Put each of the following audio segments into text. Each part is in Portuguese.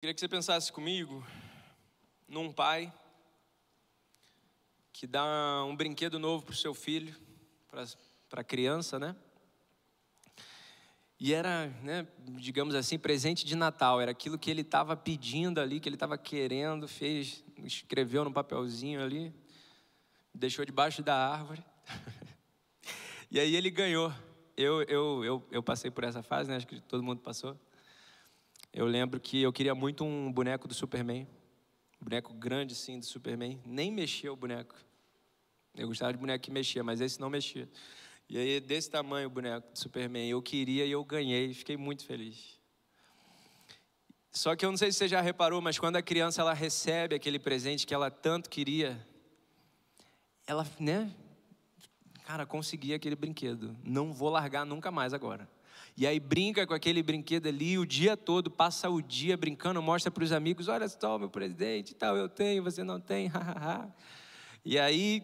Queria que você pensasse comigo num pai que dá um brinquedo novo para o seu filho, para a criança, né? E era, né, digamos assim, presente de Natal, era aquilo que ele estava pedindo ali, que ele estava querendo, fez, escreveu no papelzinho ali, deixou debaixo da árvore. e aí ele ganhou. Eu, eu, eu, eu passei por essa fase, né? acho que todo mundo passou. Eu lembro que eu queria muito um boneco do Superman. Um boneco grande, sim, do Superman. Nem mexia o boneco. Eu gostava de boneco que mexia, mas esse não mexia. E aí, desse tamanho o boneco do Superman. Eu queria e eu ganhei. Fiquei muito feliz. Só que eu não sei se você já reparou, mas quando a criança ela recebe aquele presente que ela tanto queria, ela, né? Cara, consegui aquele brinquedo. Não vou largar nunca mais agora. E aí brinca com aquele brinquedo ali o dia todo, passa o dia brincando, mostra para os amigos: olha só, meu presidente, tal, eu tenho, você não tem, E aí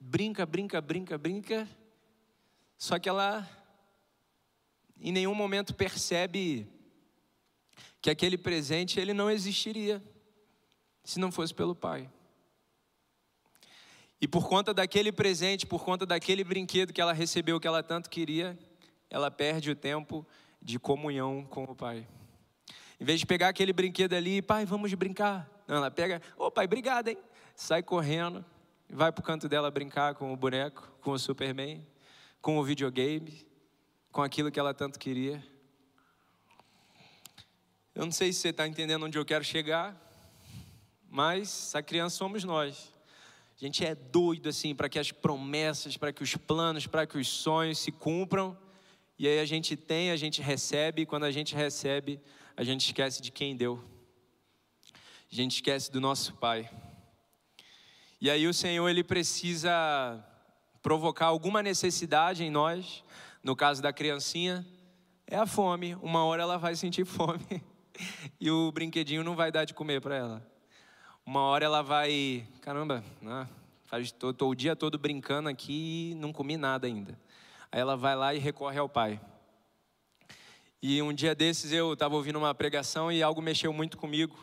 brinca, brinca, brinca, brinca. Só que ela em nenhum momento percebe que aquele presente ele não existiria se não fosse pelo pai. E por conta daquele presente, por conta daquele brinquedo que ela recebeu que ela tanto queria, ela perde o tempo de comunhão com o pai. Em vez de pegar aquele brinquedo ali, pai, vamos brincar. Não, ela pega, ô oh, pai, obrigado, hein? Sai correndo, vai para o canto dela brincar com o boneco, com o Superman, com o videogame, com aquilo que ela tanto queria. Eu não sei se você está entendendo onde eu quero chegar, mas essa criança somos nós. A gente é doido assim para que as promessas, para que os planos, para que os sonhos se cumpram. E aí a gente tem, a gente recebe, e quando a gente recebe, a gente esquece de quem deu. A gente esquece do nosso Pai. E aí o Senhor ele precisa provocar alguma necessidade em nós. No caso da criancinha, é a fome. Uma hora ela vai sentir fome e o brinquedinho não vai dar de comer para ela. Uma hora ela vai, caramba, né? Faz, o dia todo brincando aqui e não comi nada ainda. Aí ela vai lá e recorre ao pai. E um dia desses eu estava ouvindo uma pregação e algo mexeu muito comigo.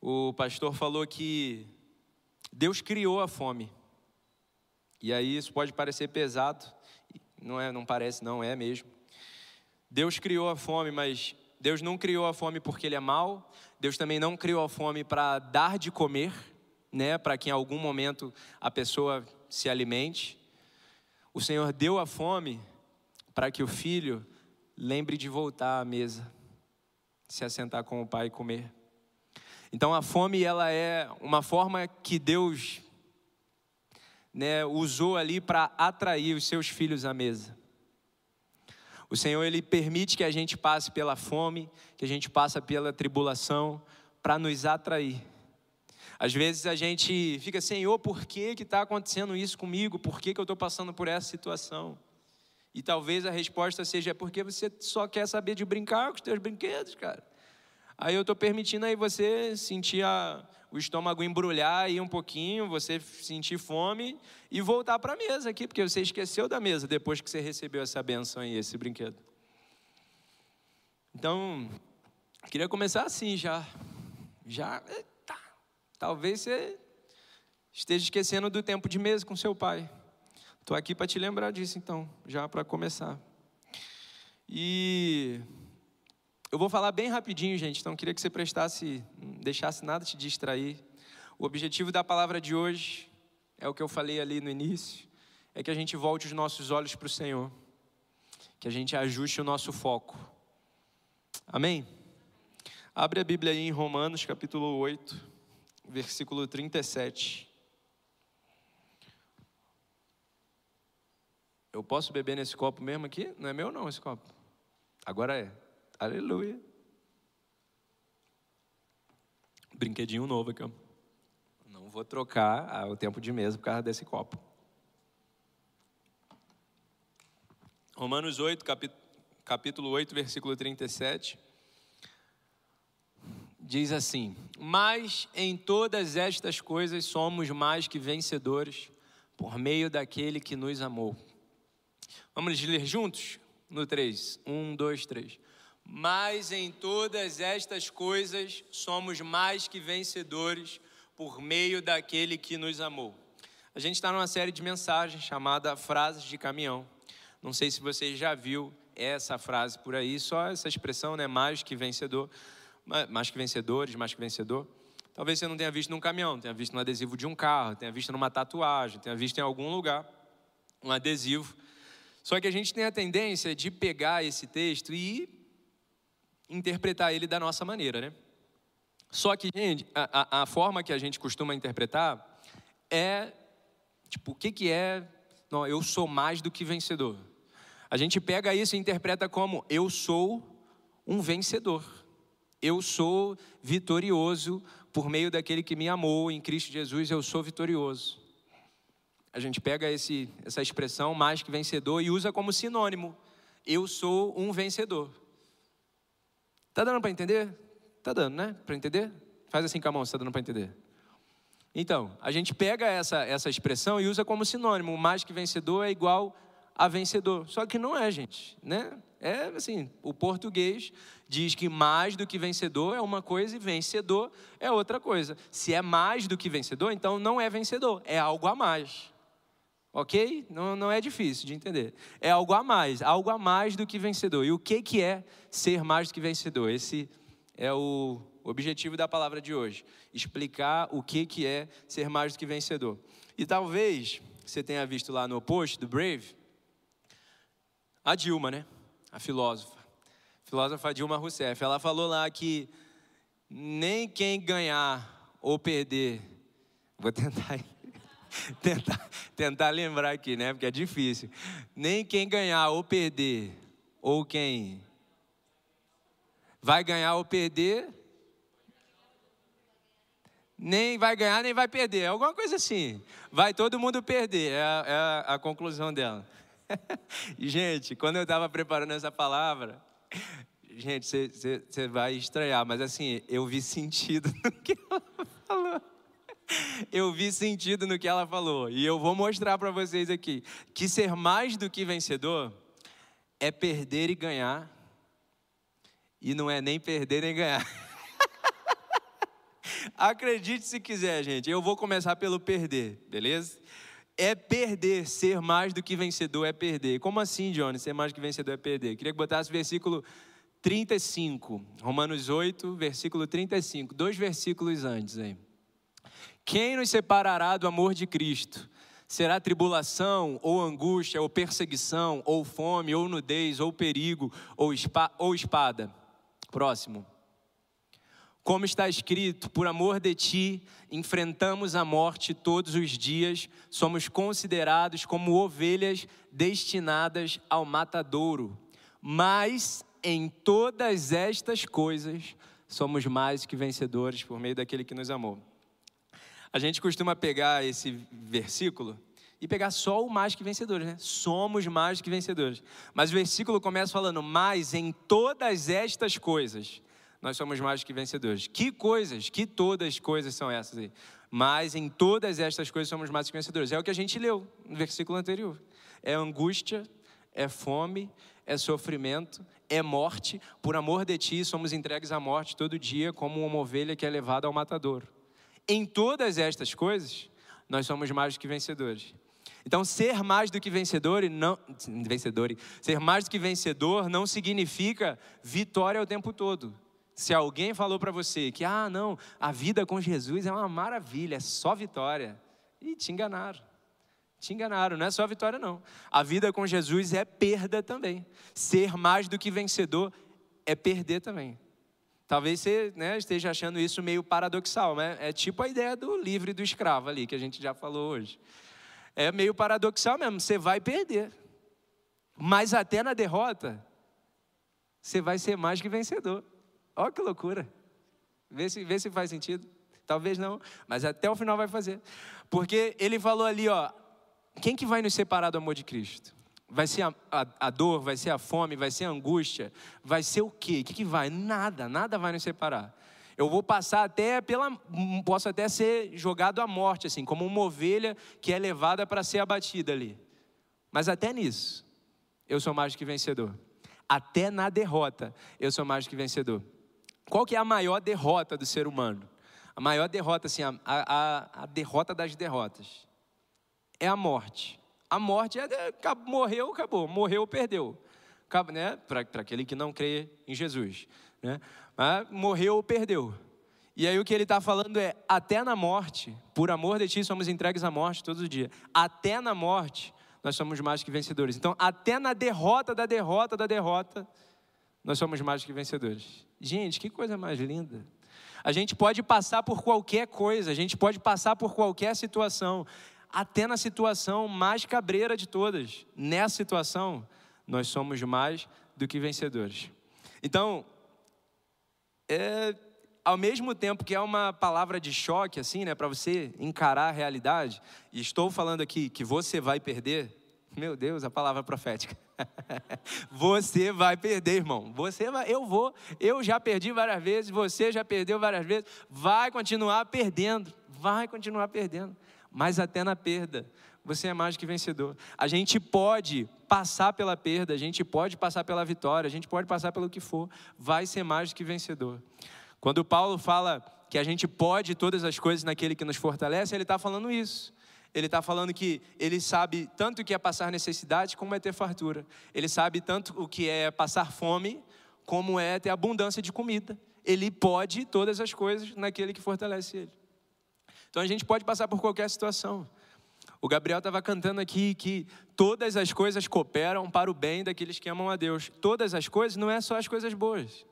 O pastor falou que Deus criou a fome. E aí isso pode parecer pesado, não é, não parece, não é mesmo. Deus criou a fome, mas Deus não criou a fome porque ele é mau. Deus também não criou a fome para dar de comer, né, para que em algum momento a pessoa se alimente. O Senhor deu a fome para que o filho lembre de voltar à mesa, se assentar com o pai e comer. Então a fome ela é uma forma que Deus né, usou ali para atrair os seus filhos à mesa. O Senhor ele permite que a gente passe pela fome, que a gente passe pela tribulação para nos atrair. Às vezes a gente fica, Senhor, por que está acontecendo isso comigo? Por que, que eu estou passando por essa situação? E talvez a resposta seja, é porque você só quer saber de brincar com os teus brinquedos, cara. Aí eu estou permitindo aí você sentir a, o estômago embrulhar aí um pouquinho, você sentir fome e voltar para a mesa aqui, porque você esqueceu da mesa depois que você recebeu essa benção aí, esse brinquedo. Então, queria começar assim já. Já, Talvez você esteja esquecendo do tempo de mesa com seu pai. Estou aqui para te lembrar disso, então, já para começar. E eu vou falar bem rapidinho, gente, então queria que você prestasse, não deixasse nada te distrair. O objetivo da palavra de hoje é o que eu falei ali no início, é que a gente volte os nossos olhos para o Senhor, que a gente ajuste o nosso foco. Amém? Abre a Bíblia aí em Romanos capítulo 8 versículo 37. Eu posso beber nesse copo mesmo aqui? Não é meu não esse copo. Agora é. Aleluia. Brinquedinho novo aqui. Não vou trocar o tempo de mesa por causa desse copo. Romanos 8, capítulo 8, versículo 37 diz assim: Mas em todas estas coisas somos mais que vencedores por meio daquele que nos amou. Vamos ler juntos? No 3. 1, 2, 3. Mas em todas estas coisas somos mais que vencedores por meio daquele que nos amou. A gente está numa série de mensagens chamada Frases de Caminhão. Não sei se você já viu essa frase por aí, só essa expressão, né? Mais que vencedor, mais que vencedores, mais que vencedor. Talvez você não tenha visto num caminhão, tenha visto no adesivo de um carro, tenha visto numa tatuagem, tenha visto em algum lugar um adesivo. Só que a gente tem a tendência de pegar esse texto e interpretar ele da nossa maneira, né? Só que, gente, a, a, a forma que a gente costuma interpretar é, tipo, o que, que é, não, eu sou mais do que vencedor. A gente pega isso e interpreta como, eu sou um vencedor. Eu sou vitorioso por meio daquele que me amou em Cristo Jesus, eu sou vitorioso. A gente pega esse, essa expressão mais que vencedor e usa como sinônimo. Eu sou um vencedor. Tá dando para entender? Tá dando, né? Para entender? Faz assim com a mão, se tá dando para entender. Então, a gente pega essa, essa expressão e usa como sinônimo. Mais que vencedor é igual a vencedor. Só que não é, gente, né? É assim, o português diz que mais do que vencedor é uma coisa e vencedor é outra coisa. Se é mais do que vencedor, então não é vencedor, é algo a mais. Ok? Não, não é difícil de entender. É algo a mais, algo a mais do que vencedor. E o que, que é ser mais do que vencedor? Esse é o objetivo da palavra de hoje. Explicar o que, que é ser mais do que vencedor. E talvez você tenha visto lá no post do Brave, a Dilma, né? A filósofa. A filósofa Dilma Rousseff. Ela falou lá que nem quem ganhar ou perder. Vou tentar tentar, tentar lembrar aqui, né? Porque é difícil. Nem quem ganhar ou perder, ou quem vai ganhar ou perder, nem vai ganhar nem vai perder. É alguma coisa assim. Vai todo mundo perder. É a, é a, a conclusão dela. gente, quando eu estava preparando essa palavra, gente, você vai estranhar, mas assim, eu vi sentido no que ela falou eu vi sentido no que ela falou. E eu vou mostrar para vocês aqui que ser mais do que vencedor é perder e ganhar. E não é nem perder nem ganhar. Acredite se quiser, gente. Eu vou começar pelo perder, beleza? É perder, ser mais do que vencedor é perder. Como assim, Johnny? Ser mais do que vencedor é perder. Queria que botasse versículo 35, Romanos 8, versículo 35, dois versículos antes aí. Quem nos separará do amor de Cristo? Será tribulação, ou angústia, ou perseguição, ou fome, ou nudez, ou perigo, ou espada? Próximo. Como está escrito, por amor de ti, enfrentamos a morte todos os dias, somos considerados como ovelhas destinadas ao matadouro. Mas em todas estas coisas, somos mais que vencedores por meio daquele que nos amou. A gente costuma pegar esse versículo e pegar só o mais que vencedores, né? Somos mais que vencedores. Mas o versículo começa falando: "Mas em todas estas coisas nós somos mais que vencedores". Que coisas? Que todas coisas são essas aí? Mas em todas estas coisas somos mais que vencedores. É o que a gente leu no versículo anterior. É angústia, é fome, é sofrimento, é morte. Por amor de ti somos entregues à morte todo dia como uma ovelha que é levada ao matador. Em todas estas coisas, nós somos mais do que vencedores. Então, ser mais do que vencedor, não, vencedor, ser mais do que vencedor não significa vitória o tempo todo. Se alguém falou para você que, ah, não, a vida com Jesus é uma maravilha, é só vitória. E te enganaram. Te enganaram, não é só vitória, não. A vida com Jesus é perda também. Ser mais do que vencedor é perder também. Talvez você né, esteja achando isso meio paradoxal, né? É tipo a ideia do livre do escravo ali, que a gente já falou hoje. É meio paradoxal mesmo, você vai perder. Mas até na derrota, você vai ser mais que vencedor. Olha que loucura. Vê se, vê se faz sentido. Talvez não, mas até o final vai fazer. Porque ele falou ali, ó, quem que vai nos separar do amor de Cristo? Vai ser a, a, a, dor, vai ser a fome, vai ser a angústia, vai ser o quê? O que, que vai? Nada, nada vai nos separar. Eu vou passar até pela. Posso até ser jogado à morte, assim, como uma ovelha que é levada para ser abatida ali. Mas até nisso, eu sou mais que vencedor. até na derrota, eu sou mais do que vencedor. Qual que é a maior derrota do ser humano? A maior derrota, assim, a, a, a derrota das derrotas é a morte. A morte é, morreu, acabou. Morreu, perdeu. Né? Para aquele que não crê em Jesus. Né? Mas morreu, perdeu. E aí o que ele está falando é: até na morte, por amor de ti, somos entregues à morte todos os dias. Até na morte, nós somos mais que vencedores. Então, até na derrota da derrota da derrota, nós somos mais que vencedores. Gente, que coisa mais linda. A gente pode passar por qualquer coisa, a gente pode passar por qualquer situação, até na situação mais cabreira de todas. Nessa situação, nós somos mais do que vencedores. Então, é, ao mesmo tempo que é uma palavra de choque, assim, né, para você encarar a realidade, e estou falando aqui que você vai perder, meu Deus, a palavra profética. você vai perder, irmão. Você vai, eu vou, eu já perdi várias vezes, você já perdeu várias vezes, vai continuar perdendo, vai continuar perdendo mas até na perda, você é mais que vencedor. A gente pode passar pela perda, a gente pode passar pela vitória, a gente pode passar pelo que for, vai ser mais que vencedor. Quando Paulo fala que a gente pode todas as coisas naquele que nos fortalece, ele está falando isso. Ele está falando que ele sabe tanto o que é passar necessidade como é ter fartura. Ele sabe tanto o que é passar fome como é ter abundância de comida. Ele pode todas as coisas naquele que fortalece ele. Então a gente pode passar por qualquer situação. O Gabriel estava cantando aqui que todas as coisas cooperam para o bem daqueles que amam a Deus. Todas as coisas não é só as coisas boas,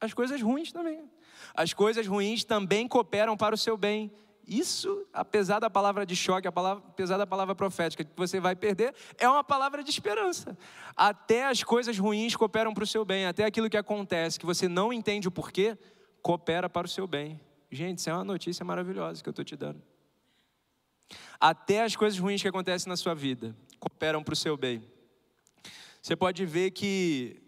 as coisas ruins também. As coisas ruins também cooperam para o seu bem. Isso, apesar da palavra de choque, apesar da palavra profética que você vai perder, é uma palavra de esperança. Até as coisas ruins cooperam para o seu bem, até aquilo que acontece, que você não entende o porquê, coopera para o seu bem. Gente, isso é uma notícia maravilhosa que eu estou te dando. Até as coisas ruins que acontecem na sua vida cooperam para o seu bem. Você pode ver que,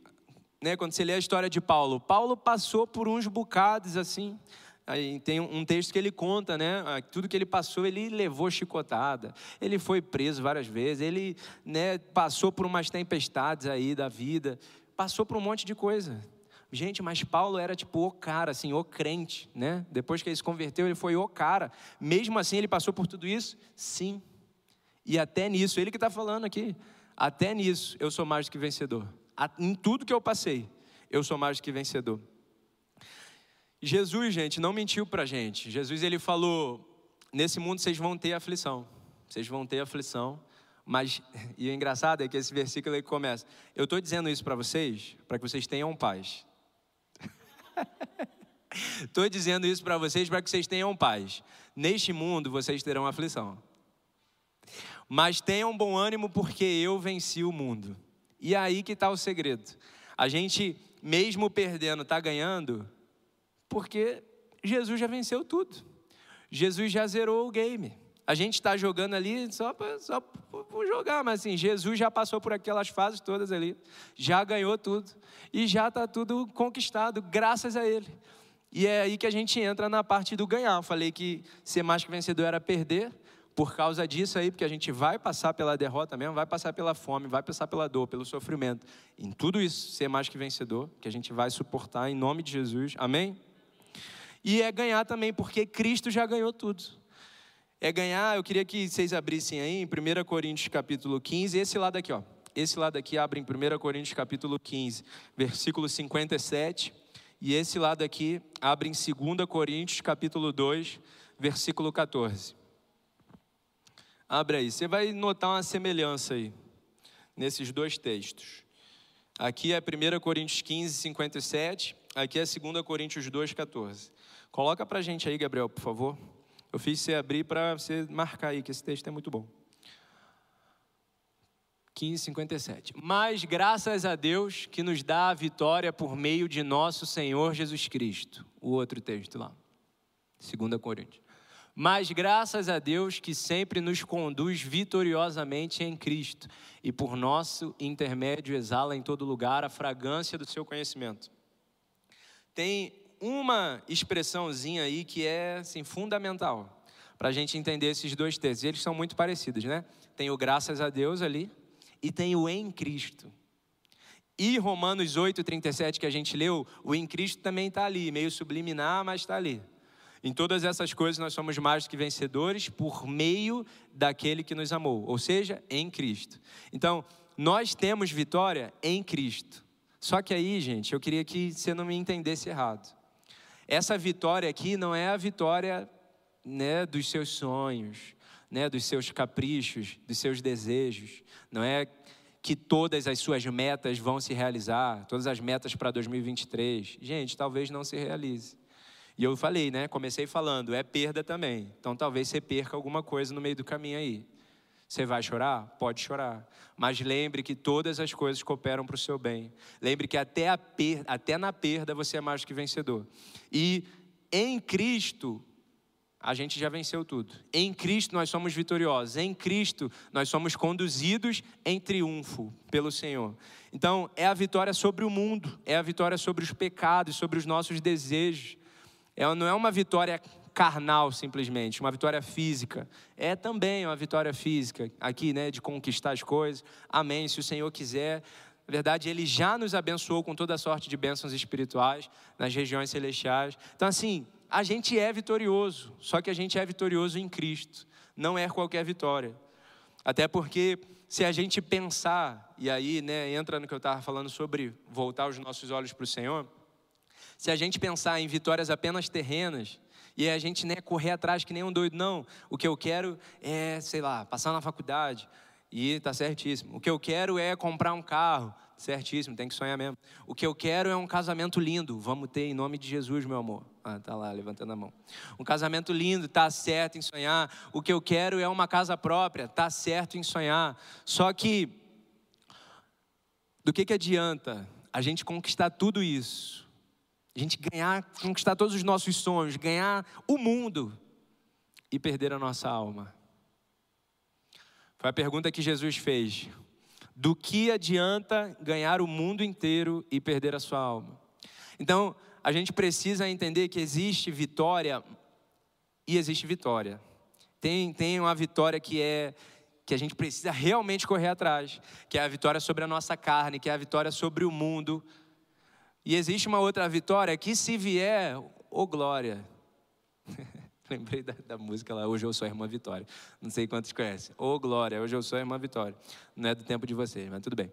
né, quando você lê a história de Paulo, Paulo passou por uns bocados assim. Aí tem um texto que ele conta, né? Tudo que ele passou, ele levou chicotada, ele foi preso várias vezes, ele né, passou por umas tempestades aí da vida, passou por um monte de coisa. Gente, mas Paulo era tipo o cara, assim, o crente, né? Depois que ele se converteu, ele foi o cara. Mesmo assim, ele passou por tudo isso? Sim. E até nisso, ele que está falando aqui, até nisso eu sou mais do que vencedor. Em tudo que eu passei, eu sou mais do que vencedor. Jesus, gente, não mentiu para gente. Jesus, ele falou: nesse mundo vocês vão ter aflição. Vocês vão ter aflição. Mas, e o engraçado é que esse versículo aí começa: Eu estou dizendo isso para vocês, para que vocês tenham paz. Estou dizendo isso para vocês para que vocês tenham paz. Neste mundo vocês terão aflição. Mas tenham bom ânimo porque eu venci o mundo. E aí que está o segredo. A gente, mesmo perdendo, está ganhando porque Jesus já venceu tudo. Jesus já zerou o game. A gente está jogando ali só para jogar, mas assim, Jesus já passou por aquelas fases todas ali, já ganhou tudo e já está tudo conquistado, graças a Ele. E é aí que a gente entra na parte do ganhar. Eu falei que ser mais que vencedor era perder, por causa disso aí, porque a gente vai passar pela derrota mesmo, vai passar pela fome, vai passar pela dor, pelo sofrimento. Em tudo isso, ser mais que vencedor, que a gente vai suportar em nome de Jesus. Amém? E é ganhar também, porque Cristo já ganhou tudo é ganhar, eu queria que vocês abrissem aí em 1 Coríntios capítulo 15, esse lado aqui, ó. Esse lado aqui abre em 1 Coríntios capítulo 15, versículo 57, e esse lado aqui abre em 2 Coríntios capítulo 2, versículo 14. Abre aí, você vai notar uma semelhança aí nesses dois textos. Aqui é 1 Coríntios 15, 57, aqui é 2 Coríntios 2, 14. Coloca pra gente aí, Gabriel, por favor. Eu fiz você abrir para você marcar aí, que esse texto é muito bom. 15:57. Mas graças a Deus que nos dá a vitória por meio de nosso Senhor Jesus Cristo. O outro texto lá. 2 Coríntios. Mas graças a Deus que sempre nos conduz vitoriosamente em Cristo e por nosso intermédio exala em todo lugar a fragrância do seu conhecimento. Tem uma expressãozinha aí que é assim, fundamental para a gente entender esses dois textos. Eles são muito parecidos, né? Tem o graças a Deus ali e tem o em Cristo. E Romanos 8, 37 que a gente leu, o em Cristo também está ali, meio subliminar, mas está ali. Em todas essas coisas nós somos mais do que vencedores por meio daquele que nos amou, ou seja, em Cristo. Então, nós temos vitória em Cristo. Só que aí, gente, eu queria que você não me entendesse errado. Essa vitória aqui não é a vitória né, dos seus sonhos, né, dos seus caprichos, dos seus desejos. Não é que todas as suas metas vão se realizar, todas as metas para 2023. Gente, talvez não se realize. E eu falei, né? Comecei falando, é perda também. Então talvez você perca alguma coisa no meio do caminho aí. Você vai chorar? Pode chorar. Mas lembre que todas as coisas cooperam para o seu bem. Lembre que até, a até na perda você é mais do que vencedor. E em Cristo, a gente já venceu tudo. Em Cristo nós somos vitoriosos. Em Cristo nós somos conduzidos em triunfo pelo Senhor. Então, é a vitória sobre o mundo, é a vitória sobre os pecados, sobre os nossos desejos. É, não é uma vitória carnal simplesmente, uma vitória física. É também uma vitória física aqui, né, de conquistar as coisas. Amém, se o Senhor quiser. Na verdade, Ele já nos abençoou com toda sorte de bênçãos espirituais nas regiões celestiais. Então, assim, a gente é vitorioso, só que a gente é vitorioso em Cristo, não é qualquer vitória. Até porque se a gente pensar, e aí né, entra no que eu estava falando sobre voltar os nossos olhos para o Senhor, se a gente pensar em vitórias apenas terrenas, e a gente né, correr atrás que nem um doido, não, o que eu quero é, sei lá, passar na faculdade, e está certíssimo. O que eu quero é comprar um carro, certíssimo, tem que sonhar mesmo. O que eu quero é um casamento lindo, vamos ter em nome de Jesus, meu amor. Ah, tá lá, levantando a mão. Um casamento lindo, tá certo em sonhar. O que eu quero é uma casa própria, tá certo em sonhar. Só que do que que adianta a gente conquistar tudo isso? A gente ganhar, conquistar todos os nossos sonhos, ganhar o mundo e perder a nossa alma? Foi a pergunta que Jesus fez. Do que adianta ganhar o mundo inteiro e perder a sua alma? Então, a gente precisa entender que existe vitória e existe vitória. Tem, tem uma vitória que é que a gente precisa realmente correr atrás, que é a vitória sobre a nossa carne, que é a vitória sobre o mundo. E existe uma outra vitória que se vier, ô oh glória. Lembrei da, da, música lá, Hoje eu sou a Irmã Vitória. Não sei quantos conhecem. Ô oh, glória, hoje eu sou a Irmã Vitória. Não é do tempo de vocês, mas tudo bem.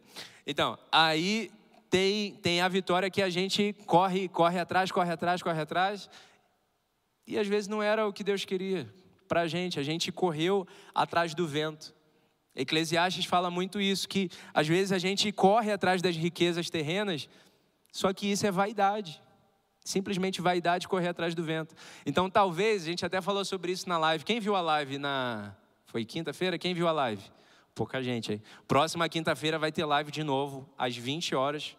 Então, aí tem, tem a vitória que a gente corre, corre atrás, corre atrás, corre atrás. E às vezes não era o que Deus queria para a gente. A gente correu atrás do vento. Eclesiastes fala muito isso, que às vezes a gente corre atrás das riquezas terrenas, só que isso é vaidade. Simplesmente vaidade correr atrás do vento. Então talvez, a gente até falou sobre isso na live. Quem viu a live na. Foi quinta-feira? Quem viu a live? Pouca gente aí. Próxima quinta-feira vai ter live de novo, às 20 horas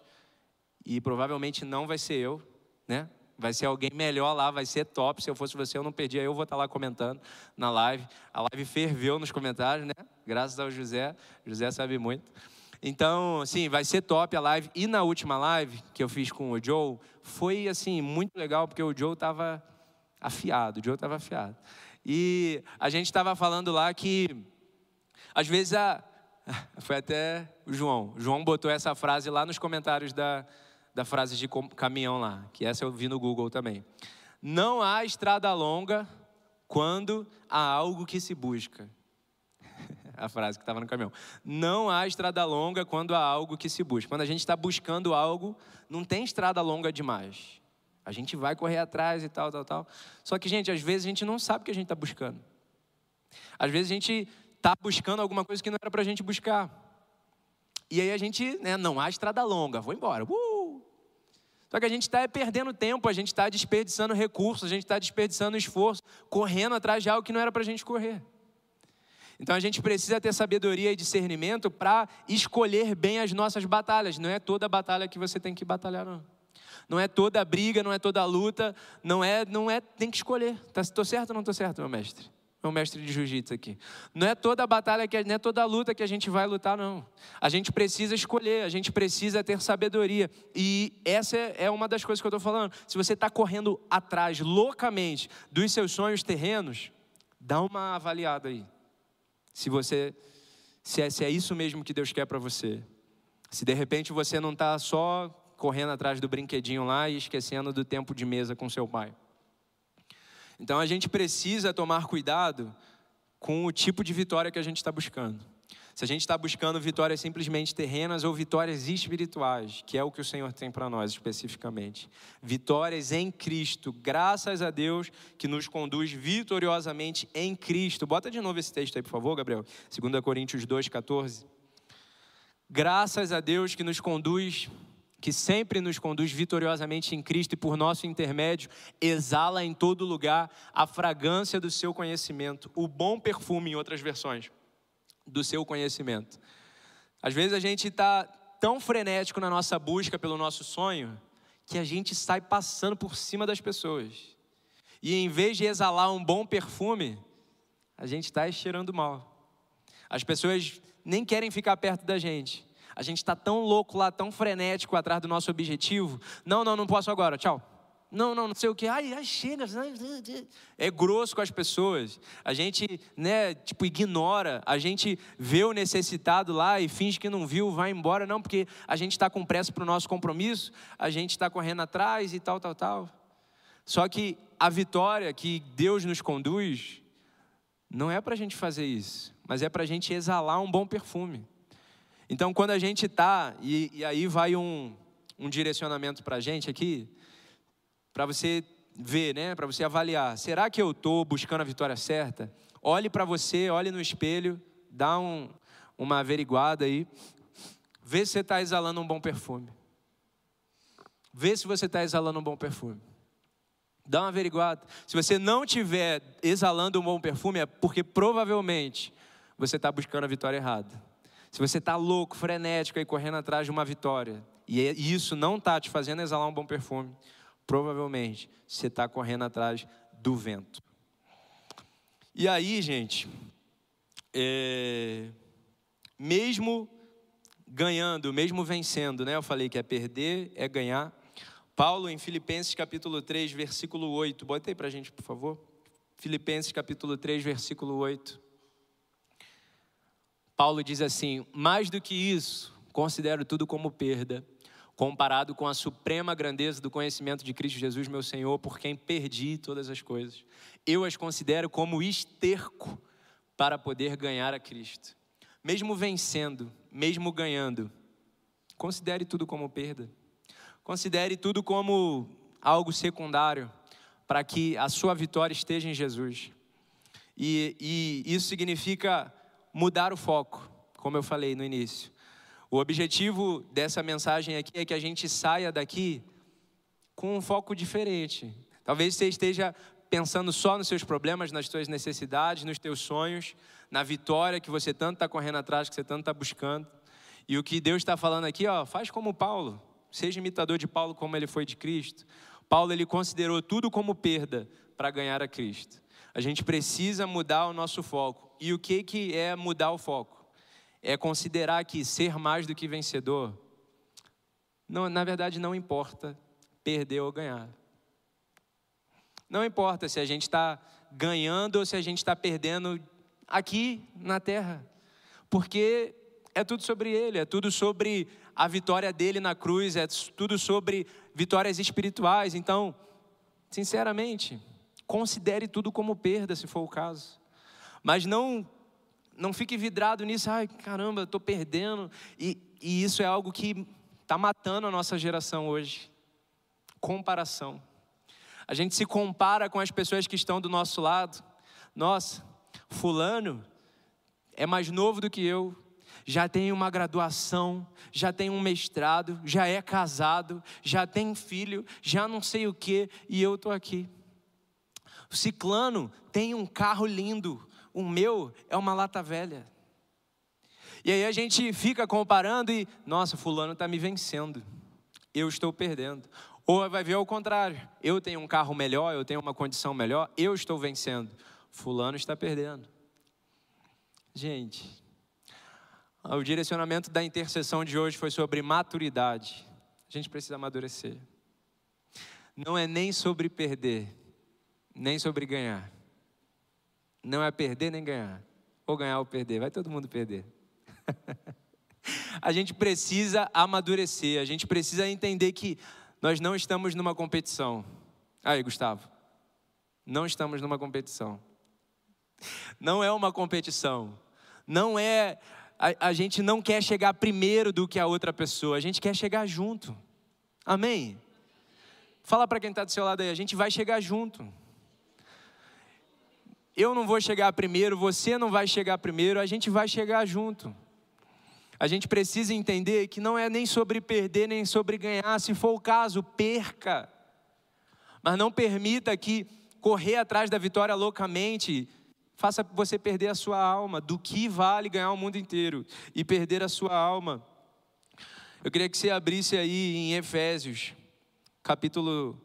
e provavelmente não vai ser eu, né? Vai ser alguém melhor lá, vai ser top. Se eu fosse você, eu não perdia, eu vou estar lá comentando na live. A live ferveu nos comentários, né? Graças ao José. José sabe muito. Então, sim, vai ser top a live. E na última live que eu fiz com o Joe, foi assim, muito legal, porque o Joe estava afiado, o Joe estava afiado. E a gente estava falando lá que, às vezes, a... foi até o João. O João botou essa frase lá nos comentários da, da frase de caminhão lá, que essa eu vi no Google também. Não há estrada longa quando há algo que se busca. A frase que estava no caminhão. Não há estrada longa quando há algo que se busca. Quando a gente está buscando algo, não tem estrada longa demais. A gente vai correr atrás e tal, tal, tal. Só que, gente, às vezes a gente não sabe o que a gente está buscando. Às vezes a gente está buscando alguma coisa que não era para a gente buscar. E aí a gente, né, não há estrada longa, vou embora. Uh! Só que a gente está perdendo tempo, a gente está desperdiçando recursos, a gente está desperdiçando esforço, correndo atrás de algo que não era para a gente correr. Então a gente precisa ter sabedoria e discernimento para escolher bem as nossas batalhas. Não é toda batalha que você tem que batalhar, não. Não é toda briga, não é toda luta, não é, não é, tem que escolher. Tá, certo ou não estou certo, meu mestre? meu mestre de jiu-jitsu aqui. Não é toda batalha, que, não é toda luta que a gente vai lutar, não. A gente precisa escolher, a gente precisa ter sabedoria. E essa é uma das coisas que eu estou falando. Se você está correndo atrás loucamente dos seus sonhos terrenos, dá uma avaliada aí. Se você, se é, se é isso mesmo que Deus quer para você. Se de repente você não está só correndo atrás do brinquedinho lá e esquecendo do tempo de mesa com seu pai. Então a gente precisa tomar cuidado com o tipo de vitória que a gente está buscando. Se a gente está buscando vitórias simplesmente terrenas ou vitórias espirituais, que é o que o Senhor tem para nós especificamente. Vitórias em Cristo, graças a Deus que nos conduz vitoriosamente em Cristo. Bota de novo esse texto aí, por favor, Gabriel. 2 Coríntios 2,14. Graças a Deus que nos conduz que sempre nos conduz vitoriosamente em Cristo e por nosso intermédio exala em todo lugar a fragrância do seu conhecimento, o bom perfume, em outras versões do seu conhecimento. Às vezes a gente está tão frenético na nossa busca pelo nosso sonho que a gente sai passando por cima das pessoas. E em vez de exalar um bom perfume, a gente está cheirando mal. As pessoas nem querem ficar perto da gente. A gente está tão louco lá, tão frenético atrás do nosso objetivo. Não, não, não posso agora, tchau. Não, não, não sei o que. Ai, ai, chega. É grosso com as pessoas. A gente, né, tipo, ignora. A gente vê o necessitado lá e finge que não viu, vai embora. Não, porque a gente está com pressa para o nosso compromisso. A gente está correndo atrás e tal, tal, tal. Só que a vitória que Deus nos conduz não é para a gente fazer isso, mas é para a gente exalar um bom perfume. Então, quando a gente está, e, e aí vai um, um direcionamento para a gente aqui, para você ver, né? Para você avaliar. Será que eu estou buscando a vitória certa? Olhe para você, olhe no espelho, dá um, uma averiguada aí. Vê se você está exalando um bom perfume. Vê se você está exalando um bom perfume. Dá uma averiguada. Se você não estiver exalando um bom perfume, é porque provavelmente você está buscando a vitória errada. Se você está louco, frenético e correndo atrás de uma vitória, e é, isso não está te fazendo exalar um bom perfume, provavelmente você está correndo atrás do vento. E aí, gente, é, mesmo ganhando, mesmo vencendo, né? Eu falei que é perder, é ganhar. Paulo, em Filipenses capítulo 3, versículo 8, bota aí para a gente, por favor. Filipenses capítulo 3, versículo 8. Paulo diz assim: mais do que isso, considero tudo como perda comparado com a suprema grandeza do conhecimento de Cristo Jesus, meu Senhor, por quem perdi todas as coisas. Eu as considero como esterco para poder ganhar a Cristo. Mesmo vencendo, mesmo ganhando, considere tudo como perda. Considere tudo como algo secundário para que a sua vitória esteja em Jesus. E, e isso significa mudar o foco, como eu falei no início. O objetivo dessa mensagem aqui é que a gente saia daqui com um foco diferente. Talvez você esteja pensando só nos seus problemas, nas suas necessidades, nos teus sonhos, na vitória que você tanto está correndo atrás, que você tanto está buscando. E o que Deus está falando aqui, ó, faz como Paulo, seja imitador de Paulo como ele foi de Cristo. Paulo ele considerou tudo como perda para ganhar a Cristo. A gente precisa mudar o nosso foco. E o que que é mudar o foco? É considerar que ser mais do que vencedor, não, na verdade não importa perder ou ganhar. Não importa se a gente está ganhando ou se a gente está perdendo aqui na terra, porque é tudo sobre Ele, é tudo sobre a vitória dele na cruz, é tudo sobre vitórias espirituais. Então, sinceramente, considere tudo como perda, se for o caso. Mas não não fique vidrado nisso, ai caramba, estou perdendo. E, e isso é algo que está matando a nossa geração hoje. Comparação. A gente se compara com as pessoas que estão do nosso lado. Nossa, Fulano é mais novo do que eu, já tem uma graduação, já tem um mestrado, já é casado, já tem filho, já não sei o que, e eu estou aqui. O ciclano tem um carro lindo, o meu é uma lata velha. E aí a gente fica comparando e, nossa, fulano está me vencendo. Eu estou perdendo. Ou vai ver ao contrário. Eu tenho um carro melhor, eu tenho uma condição melhor, eu estou vencendo. Fulano está perdendo. Gente, o direcionamento da intercessão de hoje foi sobre maturidade. A gente precisa amadurecer. Não é nem sobre perder, nem sobre ganhar. Não é perder nem ganhar. Ou ganhar ou perder. Vai todo mundo perder. a gente precisa amadurecer, a gente precisa entender que nós não estamos numa competição. Aí, Gustavo, não estamos numa competição. Não é uma competição. Não é. A, a gente não quer chegar primeiro do que a outra pessoa, a gente quer chegar junto. Amém? Fala para quem está do seu lado aí, a gente vai chegar junto. Eu não vou chegar primeiro, você não vai chegar primeiro, a gente vai chegar junto. A gente precisa entender que não é nem sobre perder, nem sobre ganhar. Se for o caso, perca. Mas não permita que correr atrás da vitória loucamente faça você perder a sua alma. Do que vale ganhar o mundo inteiro e perder a sua alma? Eu queria que você abrisse aí em Efésios, capítulo.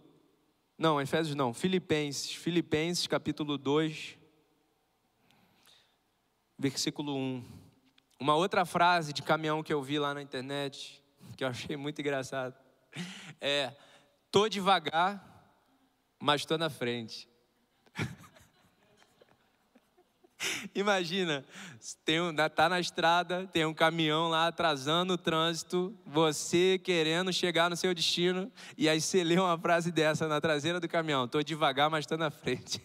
Não, Efésios não, Filipenses. Filipenses, capítulo 2, versículo 1. Uma outra frase de caminhão que eu vi lá na internet, que eu achei muito engraçado, é: tô devagar, mas tô na frente. Imagina, tem um, tá na estrada, tem um caminhão lá atrasando o trânsito, você querendo chegar no seu destino, e aí você lê uma frase dessa na traseira do caminhão: tô devagar, mas tô na frente.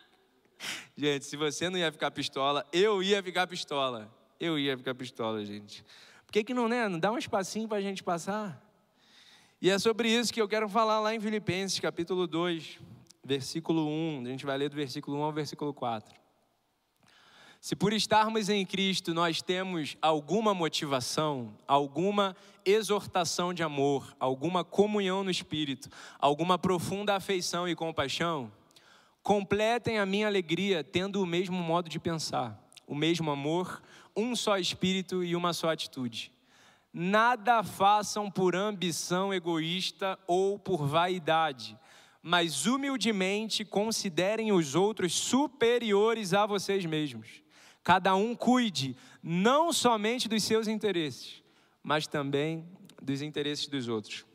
Gente, se você não ia ficar pistola, eu ia ficar pistola. Eu ia ficar pistola, gente. Por que, que não, né? Não dá um espacinho para a gente passar? E é sobre isso que eu quero falar lá em Filipenses, capítulo 2, versículo 1. A gente vai ler do versículo 1 ao versículo 4. Se por estarmos em Cristo nós temos alguma motivação, alguma exortação de amor, alguma comunhão no Espírito, alguma profunda afeição e compaixão, Completem a minha alegria tendo o mesmo modo de pensar, o mesmo amor, um só espírito e uma só atitude. Nada façam por ambição egoísta ou por vaidade, mas humildemente considerem os outros superiores a vocês mesmos. Cada um cuide não somente dos seus interesses, mas também dos interesses dos outros.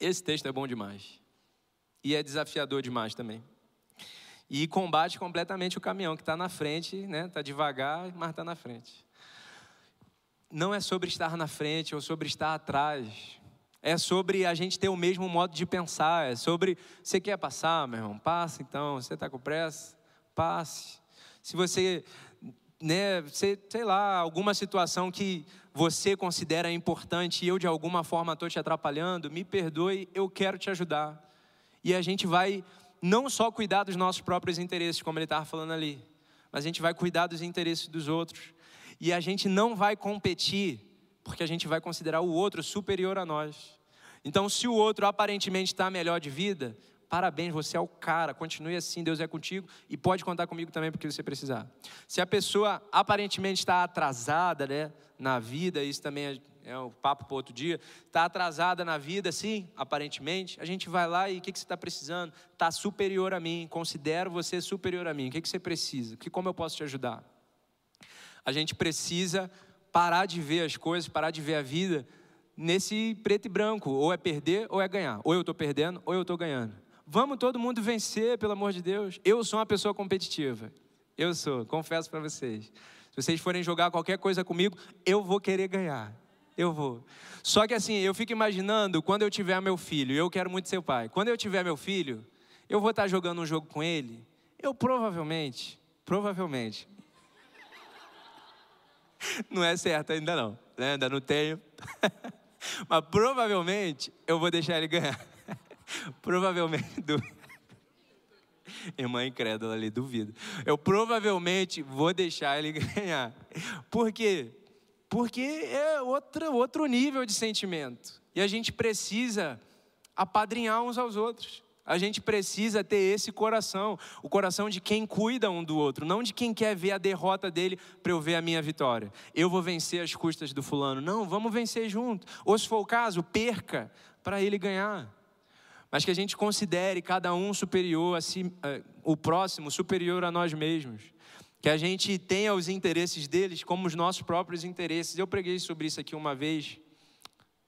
Esse texto é bom demais. E é desafiador demais também e combate completamente o caminhão que está na frente, né? Está devagar, mas está na frente. Não é sobre estar na frente ou sobre estar atrás. É sobre a gente ter o mesmo modo de pensar. É sobre você quer passar, meu irmão, passe então. Você está com pressa, passe. Se você, né, você, sei lá, alguma situação que você considera importante e eu de alguma forma estou te atrapalhando, me perdoe, eu quero te ajudar. E a gente vai não só cuidar dos nossos próprios interesses, como ele estava falando ali, mas a gente vai cuidar dos interesses dos outros. E a gente não vai competir, porque a gente vai considerar o outro superior a nós. Então, se o outro aparentemente está melhor de vida, parabéns, você é o cara, continue assim, Deus é contigo e pode contar comigo também porque você precisar. Se a pessoa aparentemente está atrasada né, na vida, isso também é é o papo para outro dia, está atrasada na vida, sim, aparentemente, a gente vai lá e o que, que você está precisando? Está superior a mim, considero você superior a mim, o que, que você precisa? Que, como eu posso te ajudar? A gente precisa parar de ver as coisas, parar de ver a vida nesse preto e branco, ou é perder ou é ganhar, ou eu estou perdendo ou eu estou ganhando. Vamos todo mundo vencer, pelo amor de Deus. Eu sou uma pessoa competitiva, eu sou, confesso para vocês. Se vocês forem jogar qualquer coisa comigo, eu vou querer ganhar eu vou. Só que assim, eu fico imaginando quando eu tiver meu filho, eu quero muito ser pai. Quando eu tiver meu filho, eu vou estar jogando um jogo com ele. Eu provavelmente, provavelmente. Não é certo ainda não, né? ainda não tenho. Mas provavelmente eu vou deixar ele ganhar. provavelmente. Irmã incrédula ali, duvido. Eu provavelmente vou deixar ele ganhar. Por quê? porque é outro, outro nível de sentimento. E a gente precisa apadrinhar uns aos outros. A gente precisa ter esse coração, o coração de quem cuida um do outro, não de quem quer ver a derrota dele para eu ver a minha vitória. Eu vou vencer as custas do fulano. Não, vamos vencer junto. Ou se for o caso, perca para ele ganhar. Mas que a gente considere cada um superior a si, uh, o próximo superior a nós mesmos que a gente tenha os interesses deles como os nossos próprios interesses. Eu preguei sobre isso aqui uma vez,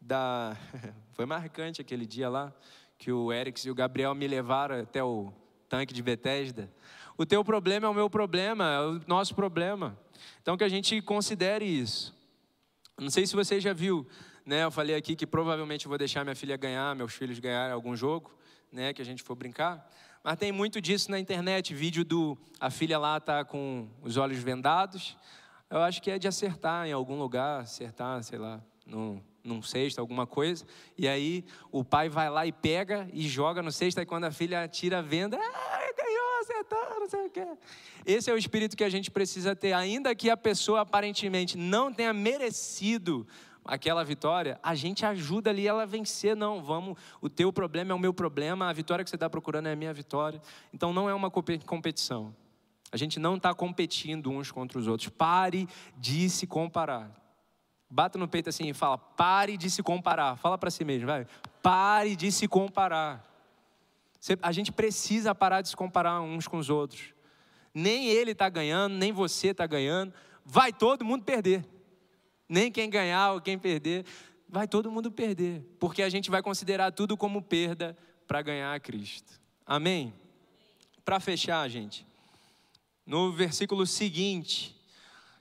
da... foi marcante aquele dia lá, que o Erics e o Gabriel me levaram até o tanque de Bethesda. O teu problema é o meu problema, é o nosso problema. Então que a gente considere isso. Não sei se você já viu, né? Eu falei aqui que provavelmente vou deixar minha filha ganhar, meus filhos ganhar algum jogo, né? Que a gente for brincar. Mas tem muito disso na internet, vídeo do a filha lá tá com os olhos vendados. Eu acho que é de acertar em algum lugar, acertar, sei lá, no, num cesto, alguma coisa. E aí o pai vai lá e pega e joga no cesto. Aí quando a filha tira a venda, ah, ganhou, acertou, não sei o quê. Esse é o espírito que a gente precisa ter. Ainda que a pessoa aparentemente não tenha merecido aquela vitória, a gente ajuda ali ela a vencer. Não, vamos, o teu problema é o meu problema, a vitória que você está procurando é a minha vitória. Então não é uma competição. A gente não está competindo uns contra os outros. Pare de se comparar. Bata no peito assim e fala: pare de se comparar. Fala para si mesmo, vai. Pare de se comparar. A gente precisa parar de se comparar uns com os outros. Nem ele está ganhando, nem você está ganhando. Vai todo mundo perder nem quem ganhar ou quem perder, vai todo mundo perder, porque a gente vai considerar tudo como perda para ganhar a Cristo. Amém? Para fechar, gente, no versículo seguinte,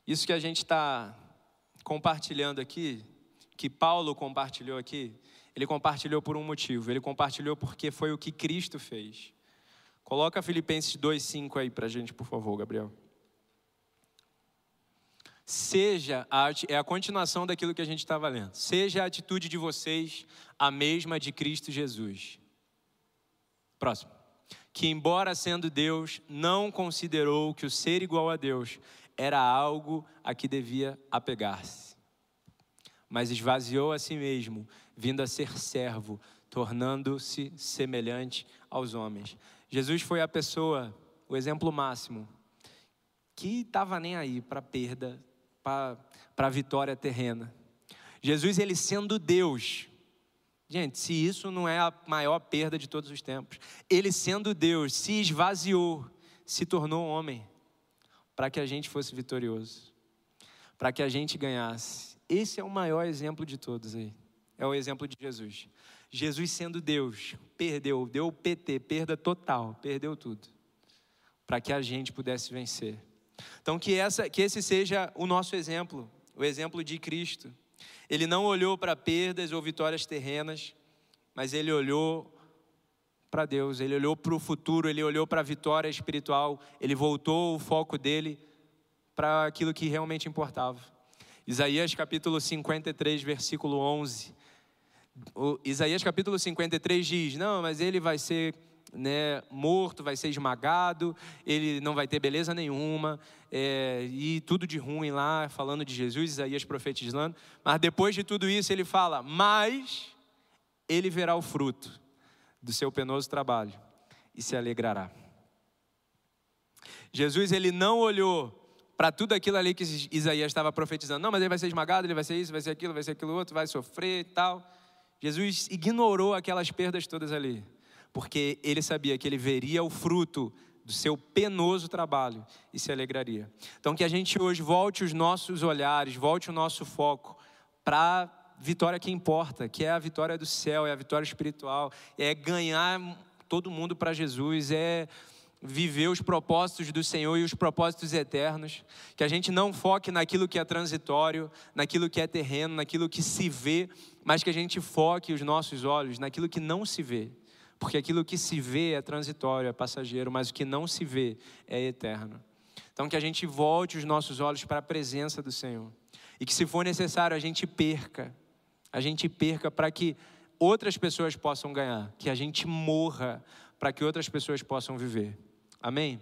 isso que a gente está compartilhando aqui, que Paulo compartilhou aqui, ele compartilhou por um motivo, ele compartilhou porque foi o que Cristo fez. Coloca Filipenses 2,5 aí para a gente, por favor, Gabriel seja a, é a continuação daquilo que a gente estava lendo. Seja a atitude de vocês a mesma de Cristo Jesus. Próximo. Que, embora sendo Deus, não considerou que o ser igual a Deus era algo a que devia apegar-se, mas esvaziou a si mesmo, vindo a ser servo, tornando-se semelhante aos homens. Jesus foi a pessoa, o exemplo máximo, que estava nem aí para a perda para a vitória terrena. Jesus, ele sendo Deus, gente, se isso não é a maior perda de todos os tempos, ele sendo Deus, se esvaziou, se tornou homem, para que a gente fosse vitorioso, para que a gente ganhasse. Esse é o maior exemplo de todos aí. É o exemplo de Jesus. Jesus sendo Deus, perdeu, deu PT, perda total, perdeu tudo, para que a gente pudesse vencer. Então, que, essa, que esse seja o nosso exemplo, o exemplo de Cristo. Ele não olhou para perdas ou vitórias terrenas, mas ele olhou para Deus, ele olhou para o futuro, ele olhou para a vitória espiritual, ele voltou o foco dele para aquilo que realmente importava. Isaías capítulo 53, versículo 11. O Isaías capítulo 53 diz: Não, mas ele vai ser né, morto, vai ser esmagado, ele não vai ter beleza nenhuma, é, e tudo de ruim lá, falando de Jesus, Isaías profetizando. Mas depois de tudo isso, ele fala: Mas ele verá o fruto do seu penoso trabalho e se alegrará. Jesus, ele não olhou para tudo aquilo ali que Isaías estava profetizando. Não, mas ele vai ser esmagado, ele vai ser isso, vai ser aquilo, vai ser aquilo outro, vai sofrer e tal. Jesus ignorou aquelas perdas todas ali porque ele sabia que ele veria o fruto do seu penoso trabalho e se alegraria. Então, que a gente hoje volte os nossos olhares, volte o nosso foco para a vitória que importa, que é a vitória do céu, é a vitória espiritual, é ganhar todo mundo para Jesus, é viver os propósitos do Senhor e os propósitos eternos, que a gente não foque naquilo que é transitório, naquilo que é terreno, naquilo que se vê, mas que a gente foque os nossos olhos naquilo que não se vê, porque aquilo que se vê é transitório, é passageiro, mas o que não se vê é eterno. Então, que a gente volte os nossos olhos para a presença do Senhor. E que, se for necessário, a gente perca. A gente perca para que outras pessoas possam ganhar. Que a gente morra para que outras pessoas possam viver. Amém?